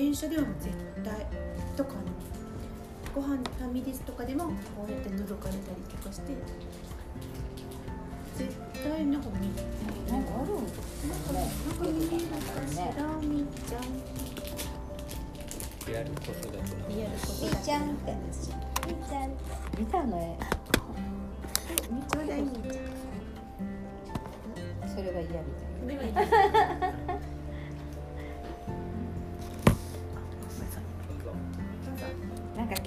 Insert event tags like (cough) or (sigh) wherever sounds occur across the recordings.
電車では絶対とかあのご飯ファミレスとかでもこうやって覗かれたりとかして絶対なん。か見なんかあるんですねなんか見えるかしらみーちゃんリアル子育てのリアル子みーちゃんってみーちゃん。見た。の絵みーちゃんそれは嫌みたいこ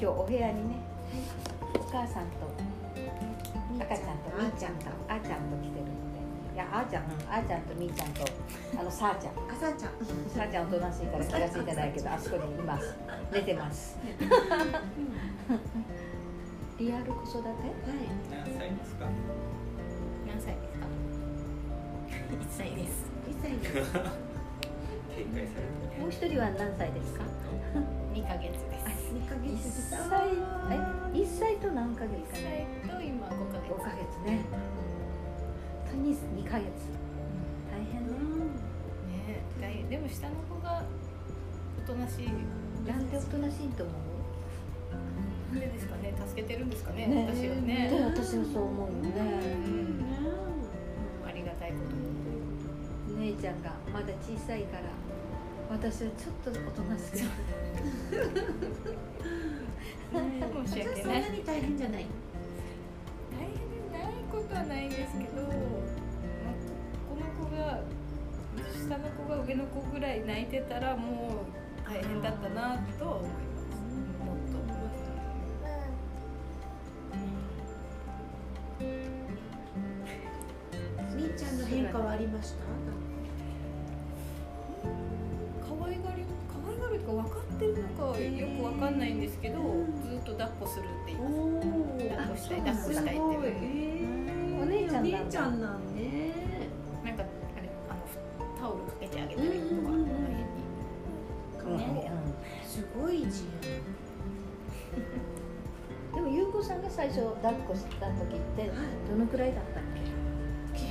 今日お部屋にね。お母さんと赤ちゃんとみーちゃんとあーちゃんと来てるので。いやあーちゃん、うん、あーちゃんとみーちゃんとあのさーちゃん。あさあちゃん。さーちゃんおとなしいから気がついてないけどあそこにいます。寝てます。リアル子育て？はい。何歳ですか？何歳ですか？一歳です。2歳です。(laughs) 警戒されてもう一人は何歳ですか？二ヶ月です2ヶ一月です歳え一歳と何ヶ月一かね。歳と今五ヶ月。五ヶ月。ねに二ヶ月。大変ねね大でも下の子がおとなしいなんでおとなしいと思うなんでですかね助けてるんですかねね私はでね私はそう思うよねうんありがたいことに姉ちゃんがまだ小さいから私はちょっとおとなしく。申し訳そんなないに大変じゃない。大変でないことはないんですけど、まあ、この子が下の子が上の子ぐらい泣いてたらもう大変だったなとは思いますかんないんですけど、ずっと抱っこするって言います。抱っこしたい抱っこしたいってお姉ちゃん。なんちゃんなんね。なんかあれあのタオルかけてあげたりとか、うんうんうん。うんこの辺にうん。すごい字でも優子さんが最初抱っこした時ってどのくらいだったっけ？結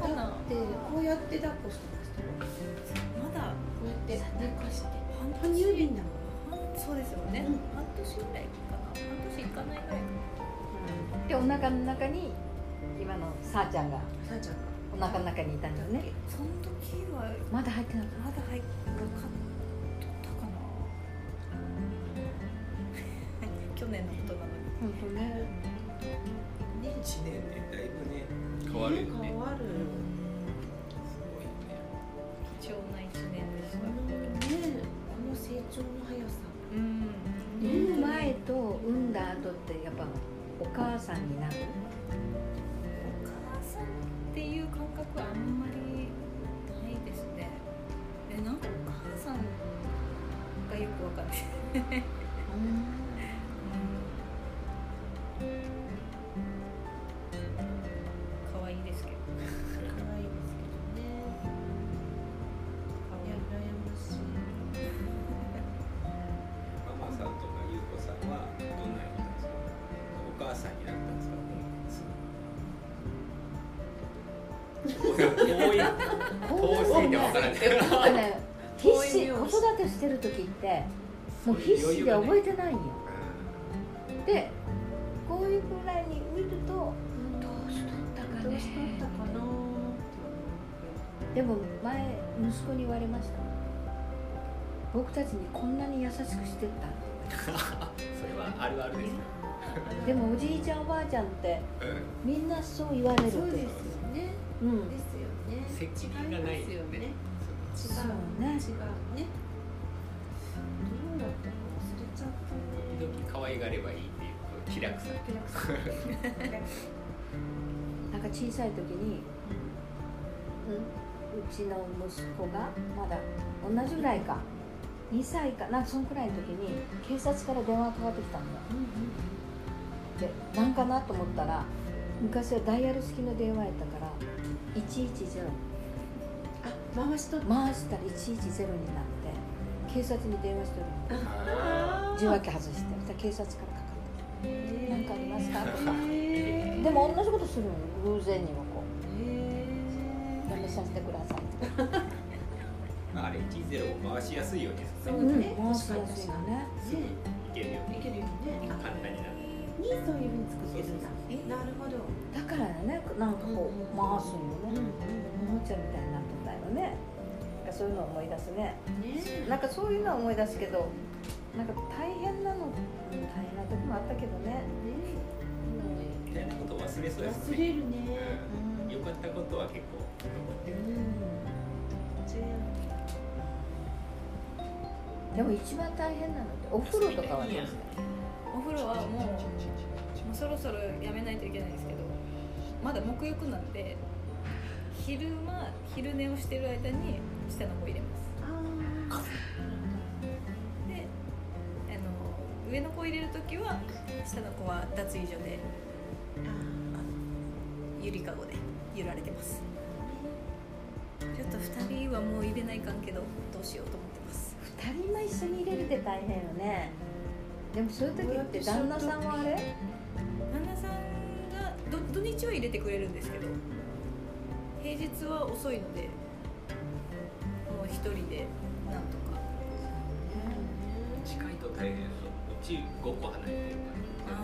構かな。だってこうやって抱っこしてましたよ。まだこうやって抱っこして。半哺乳瓶だもん半そうですよね、うん半年ぐらいかな。半年いかないぐらい。かでお腹の中に今のさーちゃんがさあちゃんが。お腹の中にいたんだよね。その時はまだ入ってなかっまだ入っなかったかな。去年のことなのに。た本当ね。1年でだいぶね変わるよね。変わるすごいよね。貴重な一年でした。ね。この成長の速さ。うん産む前と産んだ後ってやっぱお母さんになる？お母さんっていう感覚はあんまりないですね。えなんかお母さんがよくわかんない。可 (laughs) こういう子育てしてる時ってもう必死で覚えてないんよ。でこういうぐらいに見るとどうしとったかね。どうしとったかなでも前息子に言われました。僕たちにこんなに優しくしてた (laughs) それはあるあるですね。(laughs) でもおじいちゃんおばあちゃんってみんなそう言われるって。そうですよね。うん。ですよね。責任がないよね。違うね。違うね愛がればいいっていう気楽さ気楽さ。(laughs) なんか小さい時に、うん、うちの息子がまだ同じぐらいか。2歳かなんかそのくらいの時に警察から電話かかってきたんだよで何かなと思ったら昔はダイヤル式の電話やったから110あ回しと回したら110になって警察に電話してるの。あ受話器外して警察からかかって何何かありますか？とかへでも同じことするの偶然にもこえう。やめさせてください。ってあまあ、あれ105回しやすいようにそうね。回しやすいよね。すぐいけるよ。うにいけるよね。簡単になる。にそういうふうに作ってるんだ。なるほど。だからねなんかこう回すんよね、うおもちゃみたいになってたよね。なんかそういうのを思い出すね。んね。なんかそういうのは思い出すけどなんか大変なの大変な時もあったけどね。みたいなことを忘れそうです忘れるね。うん。良かったことは結構残ってるでも一番大変なのってお風呂とかはどうですか？お風呂はもうもうそろそろやめないといけないんですけどまだ沐浴なんで昼間昼寝をしてる間に下の子入れます。であの上の子入れる時は下の子は脱衣所でゆりかごで揺られてます。ちょっと2人はもう入れないかんけどどうしようと思ってます。二人も一緒に入れるって大変よね。でもそういう時って旦那さんはあれ？旦那さんがど土日は入れてくれるんですけど平日は遅いのでち5個離れてるから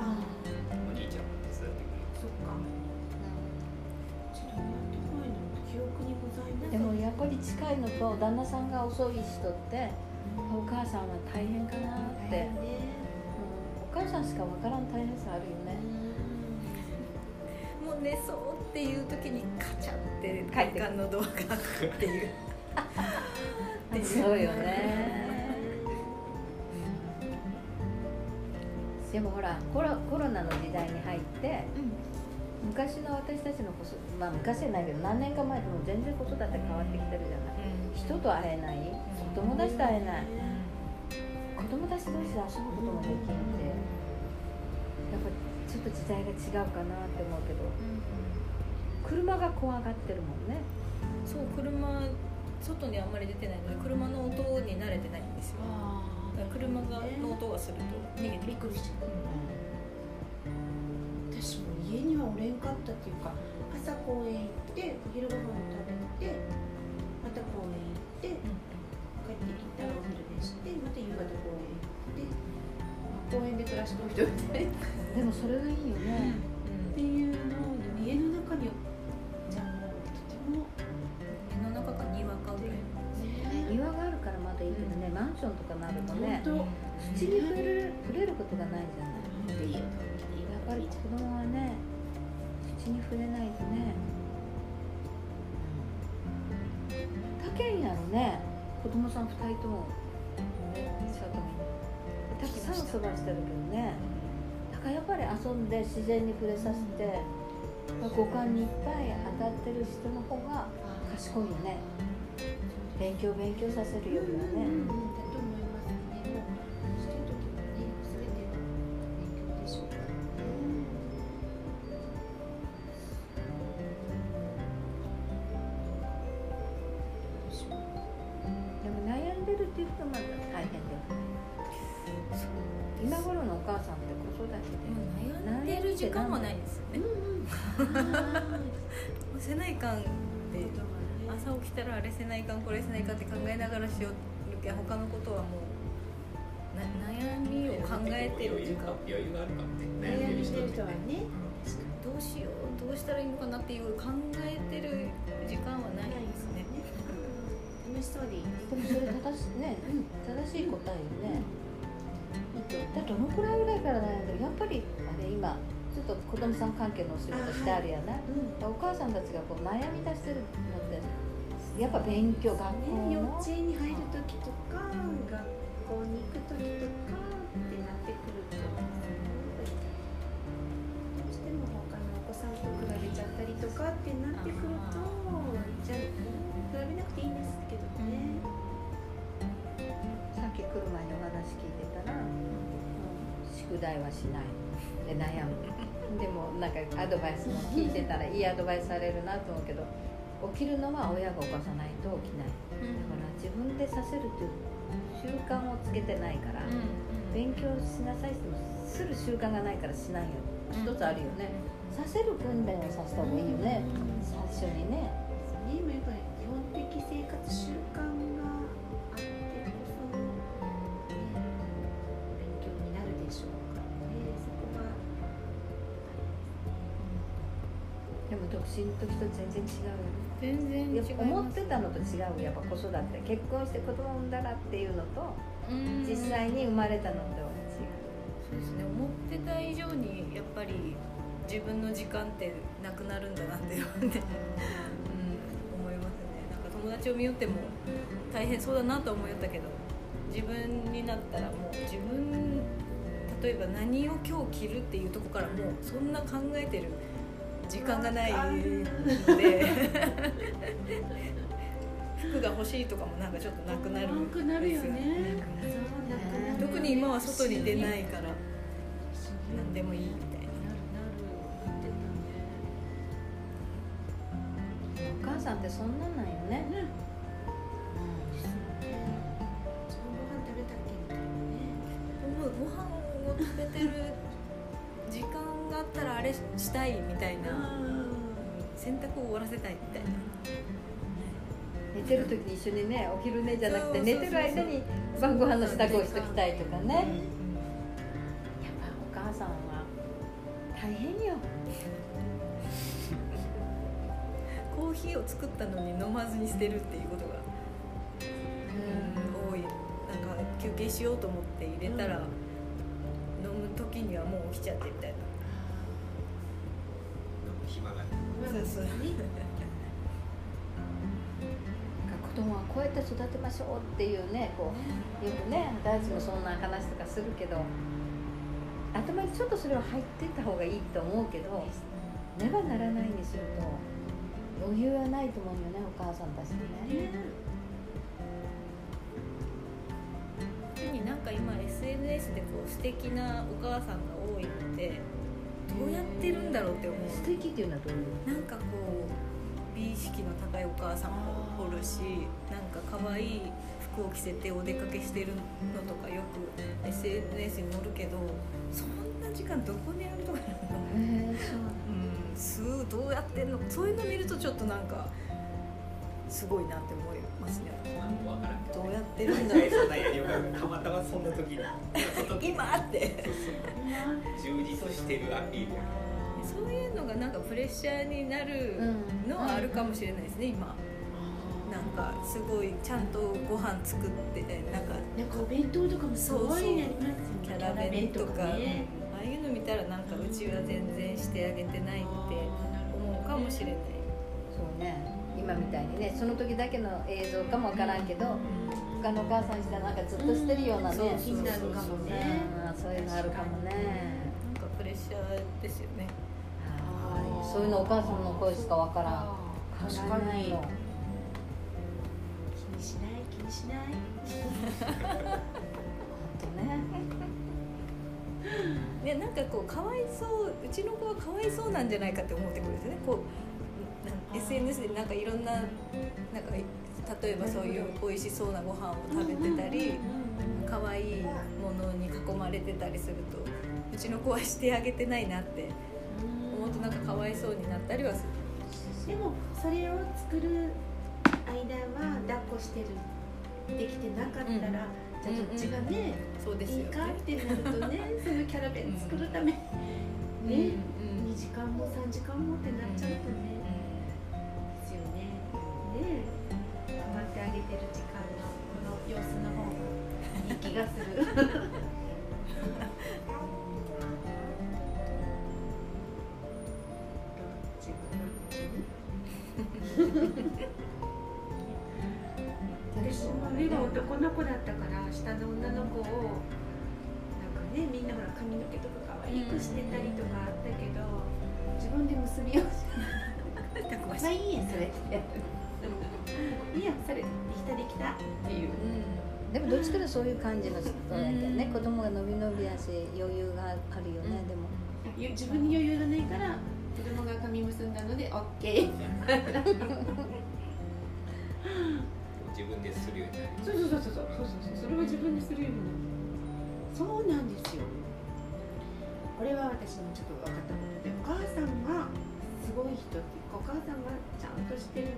あお兄ちゃんも手伝ってくそっかちょっとねこういうの記憶にございますでもやっぱり近いのと旦那さんが遅い人ってお母さんは大変かなって、ねうんお母さんしかわからん大変さあるよね。もう寝そうっていう時にカチャって玄関のドアが開くっていうっていう。(laughs) そうよねでもほらコロコロナの時代に入って昔の私たちの子育まあ昔じゃないけど何年か前とも全然子育て変わってきてるじゃない。人と会えない。お友達と会えない。子供たち同士で遊ぶこともできんってやっぱちょっと時代が違うかなって思うけど車が怖がってるもんね。そう車外にあんまり出てないので車の音に慣れてないんですよ車がの音がすると逃げてびっくりし。ちゃう私も家にはおれんかったっていうか朝公園行ってお昼ご飯食べてまた公園行って帰ってきたらお昼寝してまた夕方公園行って公園で暮らしてる人みたいなでもそれがいいよね、っていうョンとかなるとね本土に触れる触れることがないじゃない。やっぱり子供はね土に触れないとね。他県やろね子供さん2人ともね里にたくさん遊ばしてるけどね。だからやっぱり遊んで自然に触れさせて五感にいっぱい当たってる人の方が賢いよね。勉強勉強させるよりはね、えてる時間余裕があるかもね悩んでる人はね。どうしようどうしたらいいのかなっていう考えてる時間はないですね。楽しそうでいい。ねでもそれ正し,、ね、正しい答えよね。だどのくらいぐらいから悩んでる。やっぱりあれ今ちょっと子供さん関係のお仕事してあるやな。い、お母さんたちがこう悩み出してるのってやっぱ勉強学校ね、幼の稚園に入る時とか学校に行く時とかくるとどうしても他のお子さんと比べちゃったりとかってなってくるとじゃあ比べなくていいんですけどね、さっき来る前にお話聞いてたら、宿題はしないで悩む。でもなんかアドバイスも聞いてたらいいアドバイスされるなと思うけど起きるのは親が起こさないと起きない。だから自分でさせるっていう習慣をつけてないから、勉強しなさいってする習慣がないからしないよ。一つあるよね、させる訓練をさせた方がいいよね、最初にね。今やっぱり基本的生活習慣があってこそ、勉強になるでしょうかね。そこがでも独身の時と全然違うよね。全然違う思ってたのと違うやっぱ子育て。結婚して子供産んだらっていうのと実際に生まれたのとはそうですね思ってた以上にやっぱり自分の時間ってなくなるんだなって思いますね。なんか友達を見よっても大変そうだなと思いよったけど自分になったらもう自分例えば何を今日着るっていうとこからもうそんな考えてる時間がないので (laughs) 服が欲しいとかもなんかちょっとなくなるんなくなるよね。特に今は外に出ないから何でもいいみたいな。なるなる言ってお母さんってそんなんなんよね。たねね。自分ご飯を食べてる時間があったらあれしたいみたいな。洗濯を終わらせたいみたいな。寝てる時に一緒にねお昼寝じゃなくて寝てる間に晩ご飯の支度をしときたいとかね。やっぱお母さんは大変よ。(laughs) コーヒーを作ったのに飲まずに捨てるっていうことが、多い。なんか休憩しようと思って入れたら、飲む時にはもう起きちゃってみたいな暇がないそうそう子供はこうやって育てましょうっていうねこうよくね大地もそんな話とかするけど頭にちょっとそれは入ってた方がいいと思うけどねばならないにすると余裕はないと思うよねお母さんたちってね。なんか今 SNS でこう素敵なお母さんが多いのでどうやってるんだろうって思う。素敵っていうのはどういう？なんかこう美意識の高いお母さんもおるしなんか可愛い服を着せてお出かけしてるのとかよく SNS に載るけどそんな時間どこにあるとかなのへえそううんすごいどうやってんの？そういうの見るとちょっとなんかすごいなって思いますね。どどうやってるんだろう。(laughs) たまたまそんな時に。(laughs) 今って。充実してるアピールそういうのがなんかプレッシャーになるのはあるかもしれないですね今。なんかすごいちゃんとご飯作ってなんか。なんかお弁当とかもすごいねキャラ弁とかね。ああいうの見たらなんかうちは全然してあげてないって思うかもしれない。そうね。今みたいにねその時だけの映像かもわからんけど他のお母さんしたらなんかずっとしてるようなね、うん。気になるかもねう。んそういうのあるかもね。なんかプレッシャーですよね。はいそういうのお母さんの声しかわからん。確かに。の気にしない気にしない。(laughs) 本当ね。ねなんかこうかわいそううちの子はかわいそうなんじゃないかって思ってくるんですよね。こうなん SNS でなんかいろんななんか例えばそういう美味しそうなご飯を食べてたり可愛いものに囲まれてたりするとうちの子はしてあげてないなって思うとなんかかわいそうになったりはするでもそれを作る間は抱っこしてるできてなかったら、うん。じゃあどっちがね、そうですよねいいかってなるとねそのキャラ弁作るためね、うんうん。2時間も3時間もってなっちゃうとね、ですよね。ね頑張ってあげてる時間のこの様子の方がいい気がする (laughs) の子だったから下の女の子をなんかねみんなほら髪の毛とか可愛くしてたりとかあったけど自分で結びをしてまあいいやそれっていいやそれできたできた。っていう。でもどっちかとそういう感じの人だけどね子供が伸び伸びやし余裕があるよね、でも。ゆ自分に余裕がないから子供が髪結んだので OK (laughs) そうそうそうそうそうそうそうそれは自分でするようにそうなんですよこれは私もちょっと分かったことでお母さんがすごい人っていうかお母さんがちゃんとしてる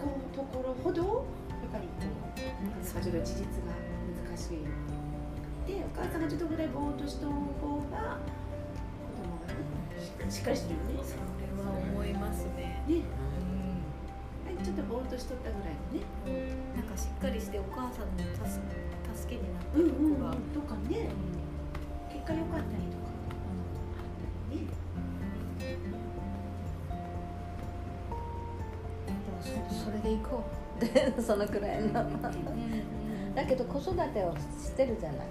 こうところほどやっぱりこうなかなかちょっと自立が難しいでお母さんがちょっとぐらいぼーっとした方が子供がしっかりしてるよね。それは思いますね。ね。うんちょっとぼーっとしとったぐらいのね。なんかしっかりしてお母さんの助助けになってうんるうん子が、とかね。結果良かったりとか。あったりね。でもそそれで行こう。(laughs) でそのくらいの。だけど子育てをしてるじゃない。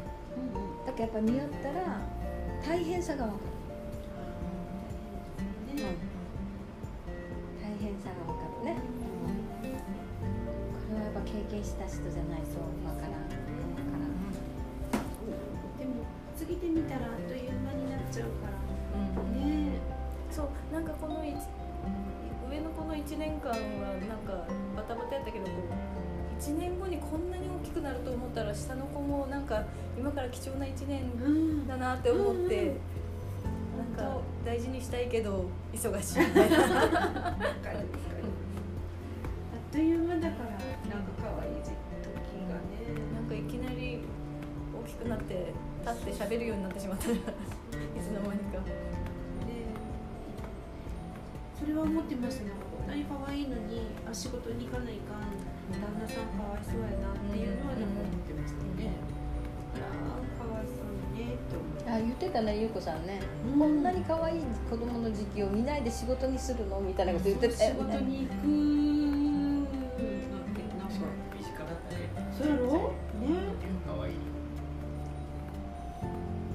うんうん。だからやっぱ見よったら大変さが分か貴重な1年うんだなって思って、うん。うんなん。か大事にしたいけど忙しい。みたいなあっという間だからなんか可愛い時がね。なんかいきなり大きくなって立って喋るようになってしまったら (laughs) いつの間にか。ね。それは思ってましたね。こんなに可愛いのにあ仕事に行かないかん。旦那さんかわいそうやなっていうのはなんか思ってましたね、あらかわいそうにねって思ってあ言ってたね優子さんね、うん。こんなに可愛い子供の時期を見ないで仕事にするの？みたいなこと言ってたよ仕事ねに行くなんてなんか身近だったねそうやろね可愛い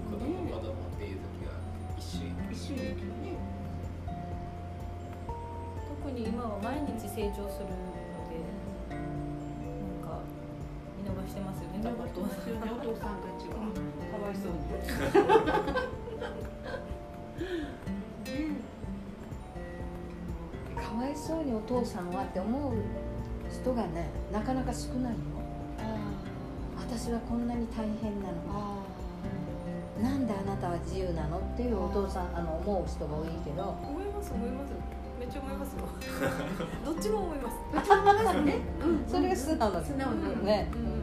子供子供っていう時は一瞬一緒に行くね特に今は毎日成長するしてますよね。お父さんたちは。かわいそうに。ねかわいそうにお父さんはって思う人がねなかなか少ないよ私はこんなに大変なのあなんであなたは自由なのっていうお父さんあの思う人が多いけど。思います思いますめっちゃ思いますよ。(laughs) どっちも思います。(laughs) ね。うん。それが素直な素直なね。うん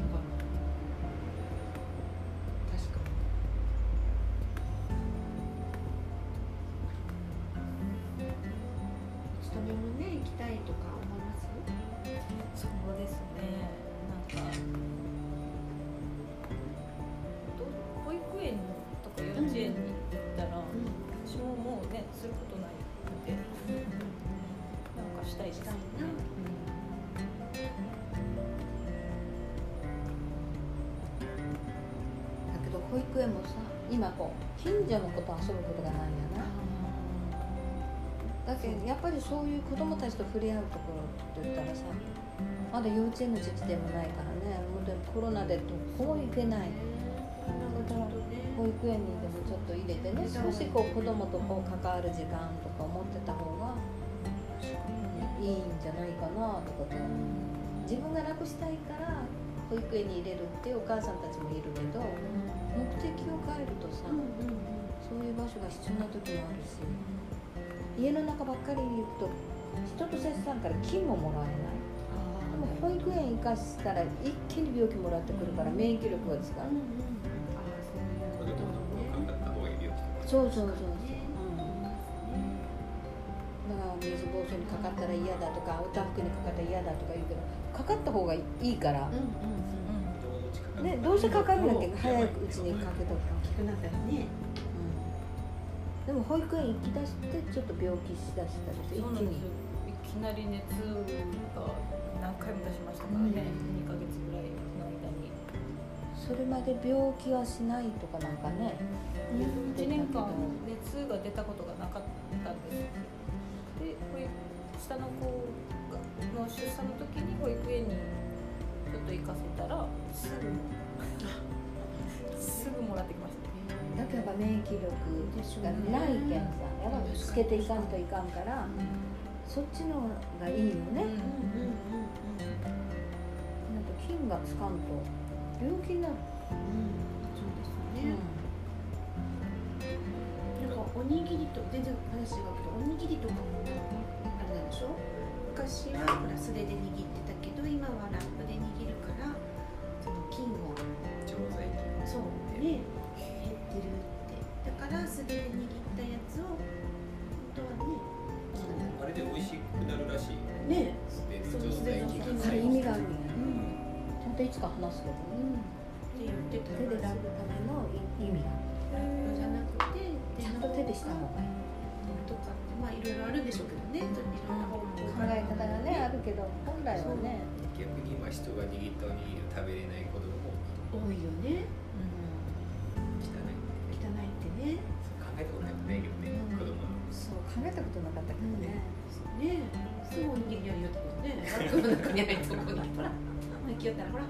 私ももうねすることないのでなん。かしたいですしたいなだけど保育園もさ今こう近所の子と遊ぶことがないよな。だけどやっぱりそういう子供たちと触れ合うところって言ったらさまだ幼稚園の時期でもないからね。もうでもコロナでどこも行けない。なんかちょっとね保育園にでもちょっと入れてね少しこう子供とこう関わる時間とか思ってた方がいいんじゃないかなとかって自分が楽したいから保育園に入れるっていうお母さんたちもいるけど目的を変えるとさ、そういう場所が必要な時もあるし家の中ばっかりに行くと人と接さんから金ももらえない。でも保育園行かしたら一気に病気もらってくるから免疫力がつかうんるうんそうそうそう。そう、ねうん、だから水疱瘡にかかったら嫌だとかおたふくにかかったら嫌だとか言うけどかかった方がいいから、うんうんうん。ね、どうせかかるんだけど早いうちにかけとく大きくなったらね。うん、でも保育園行きだしてちょっと病気しだしたりして一気に。いきなり熱が何回も出しましたからね、2ヶ月ぐらいの間に。それまで病気はしないとかなんかね。言って1たけど年間熱が出たことがなかったんですで保育下の子がの出産の時に保育園にちょっと行かせたらすぐすぐもらってきましただけどやっぱ免疫力がないけんさやっぱつけていかんといかんからそっちのがいいよね、うんうんうんなんか菌がつかんと病気になる、うんそうですね。なん。かおにぎりと全然話違うけどおにぎりとかもあれなんでしょ？昔はほら素手で握ってたけど今はラップで握るからその菌を常在菌そうね減ってるって。だから素手で握ったやつを本当はねあれで美味しくなるらしいね。素手の常菌があ意味がある、ちゃん。といつか話す、うん、って言ってた手でラップの意味が。あるじゃなくてちゃんと手でした方がいいとかってまあいろいろあるんでしょう。けどねいろんな方法考え方がねあるけど本来はね逆に今人が握ったおにぎりを食べれない子供も多いよね。汚い。汚いってね。考えたことないけどね、うん。子供のそう考えたことなかったけどね。ね。すぐおにぎりやりよったけどね。バッグの中に入ってここにほら。生きよったらほら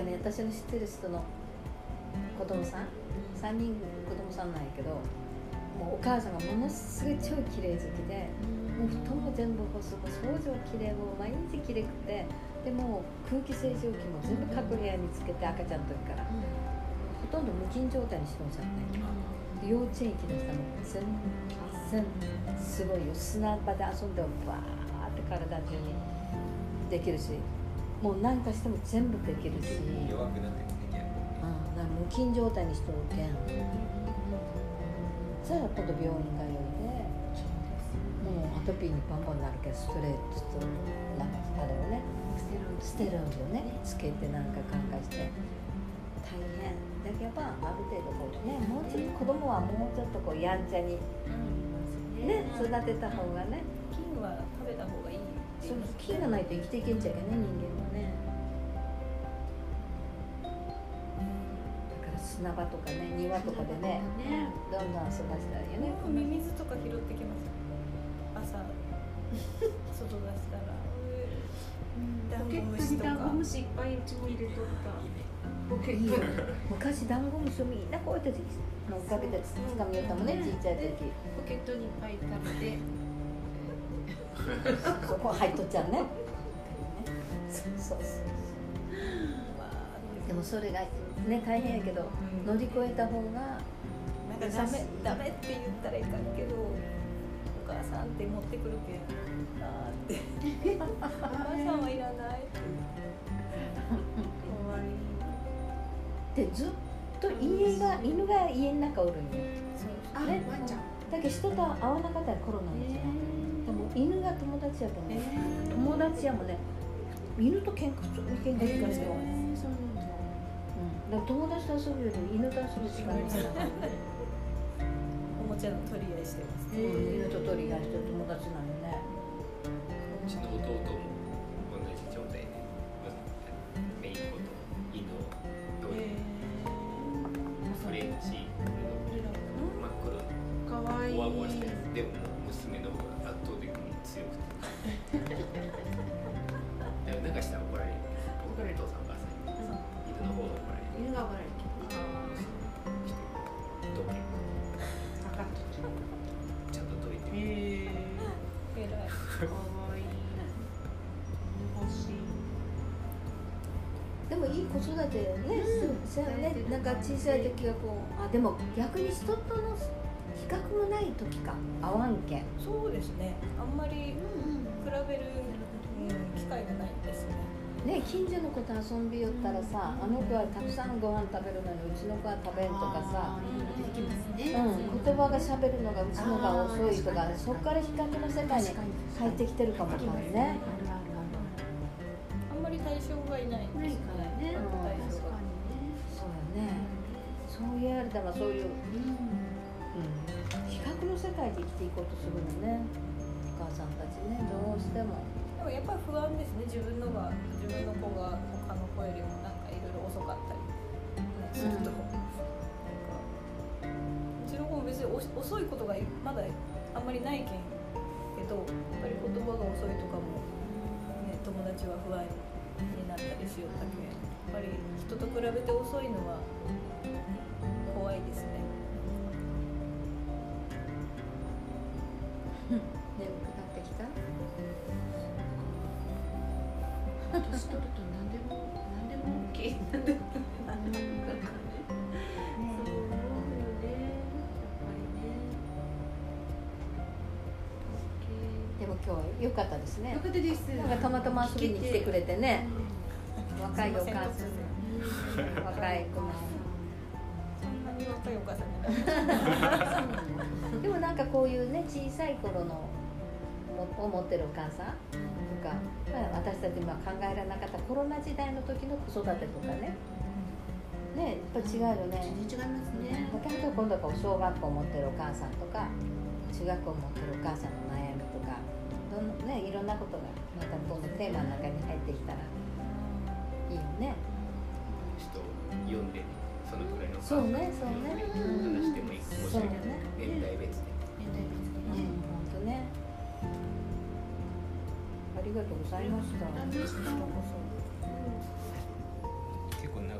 かね私の知ってる人の子供さん3人子供さんなんやけどもうお母さんがものすごい超綺麗好きでもう布団も全部干すもう掃除も綺麗もう毎日綺麗くてでもう空気清浄機も全部各部屋につけて赤ちゃんの時から。ほとんど無菌状態にしてましたね。で幼稚園行きだしたらもう全然すごいよ。砂場で遊んでもバーって体中にできるしもう何かしても全部できるし、う。ん、弱くなってるねだから無菌状態にしとるけんそしたら今度病院通いでもうアトピーにバンバンなるけどストレートとなんかあれをねステロイドをねつけてなんか考えして大変だけどやっぱある程度こうねもうちょっと子供はもうちょっとこうやんちゃにね育てた方がね菌は食べた方がいいそう菌がないと生きていけんちゃうけどね人間砂場とかね庭とかでねどんどん遊ばしたらいいよね。ミミズとか拾ってきます朝外出したら。ダンゴムシとか。ダンゴムシいっぱいうちも入れとった。ポケいい昔ダンゴムシをみんなこうやって追っかけてつかみよったもんねちっちゃい時。ポケットにいっぱい食べて。(laughs) ここ入っとっちゃうね。そうそうそうまあ (laughs) でもそれがね大変やけど乗り越えた方がダメダメって言ったらいかんけどお母さんって持ってくるけんあーって。お母さんはいらないって。終わりでずっと家が犬が家の中おるんよ。あねワンちゃん。だけど人と会わなかったらコロナですねでも犬が友達やと思う。友達やもんね。犬と喧嘩喧嘩するんですよ、うん、そうなんだだから友達と遊ぶより犬と遊ぶしかないから、おもちゃの取り合いしてます。うん、犬と取り合いしてる友達なんよねうちの弟もいい子育てね、そうそうね。なんか小さい時はこうあでも逆に人との比較もない時か。合わんけん。そうですね。あんまり比べる、うん、機会がないですね。ね近所の子と遊んびよったらさあの子はたくさんご飯食べるのにうちの子は食べんとかさあーいろいろ出てきますねうん、言葉がしゃべるのがうちのが遅いとかそこから比較の世界に入ってきてるかもわかんないねていこうとするのね。お母さんたちね。どうしても。でもやっぱり不安ですね。自分のが自分の子が他の子よりもなんかいろいろ遅かったり、ね、すると、うん。なんかうちの子も別にお遅いことがまだあんまりないけんけどやっぱり言葉が遅いとかも、ね、友達は不安になったりしよったけんやっぱり人と比べて遅いのは今日は良かったですね。よかったです。なんかたまたま遊びに来てくれてね。若いお母さん若い子も。そんなに若いお母さんになる (laughs) でもなんかこういうね小さい頃のもを持ってるお母さんか、まあ、私たち今考えられなかったコロナ時代の時の子育てとかね。ねやっぱ違うよね。全然違いますね。だけど今度は小学校持ってるお母さんとか中学校持ってるお母さんの悩みとかどん、ね、いろんなことがまたどんどんテーマの中に入ってきたらいいよね。人読んでねそのくらいのそうねそうね。話してもいいかもしれない。ね。年代別で。年代別ありがとうございました。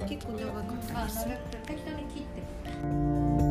結構長かった。適当に切って。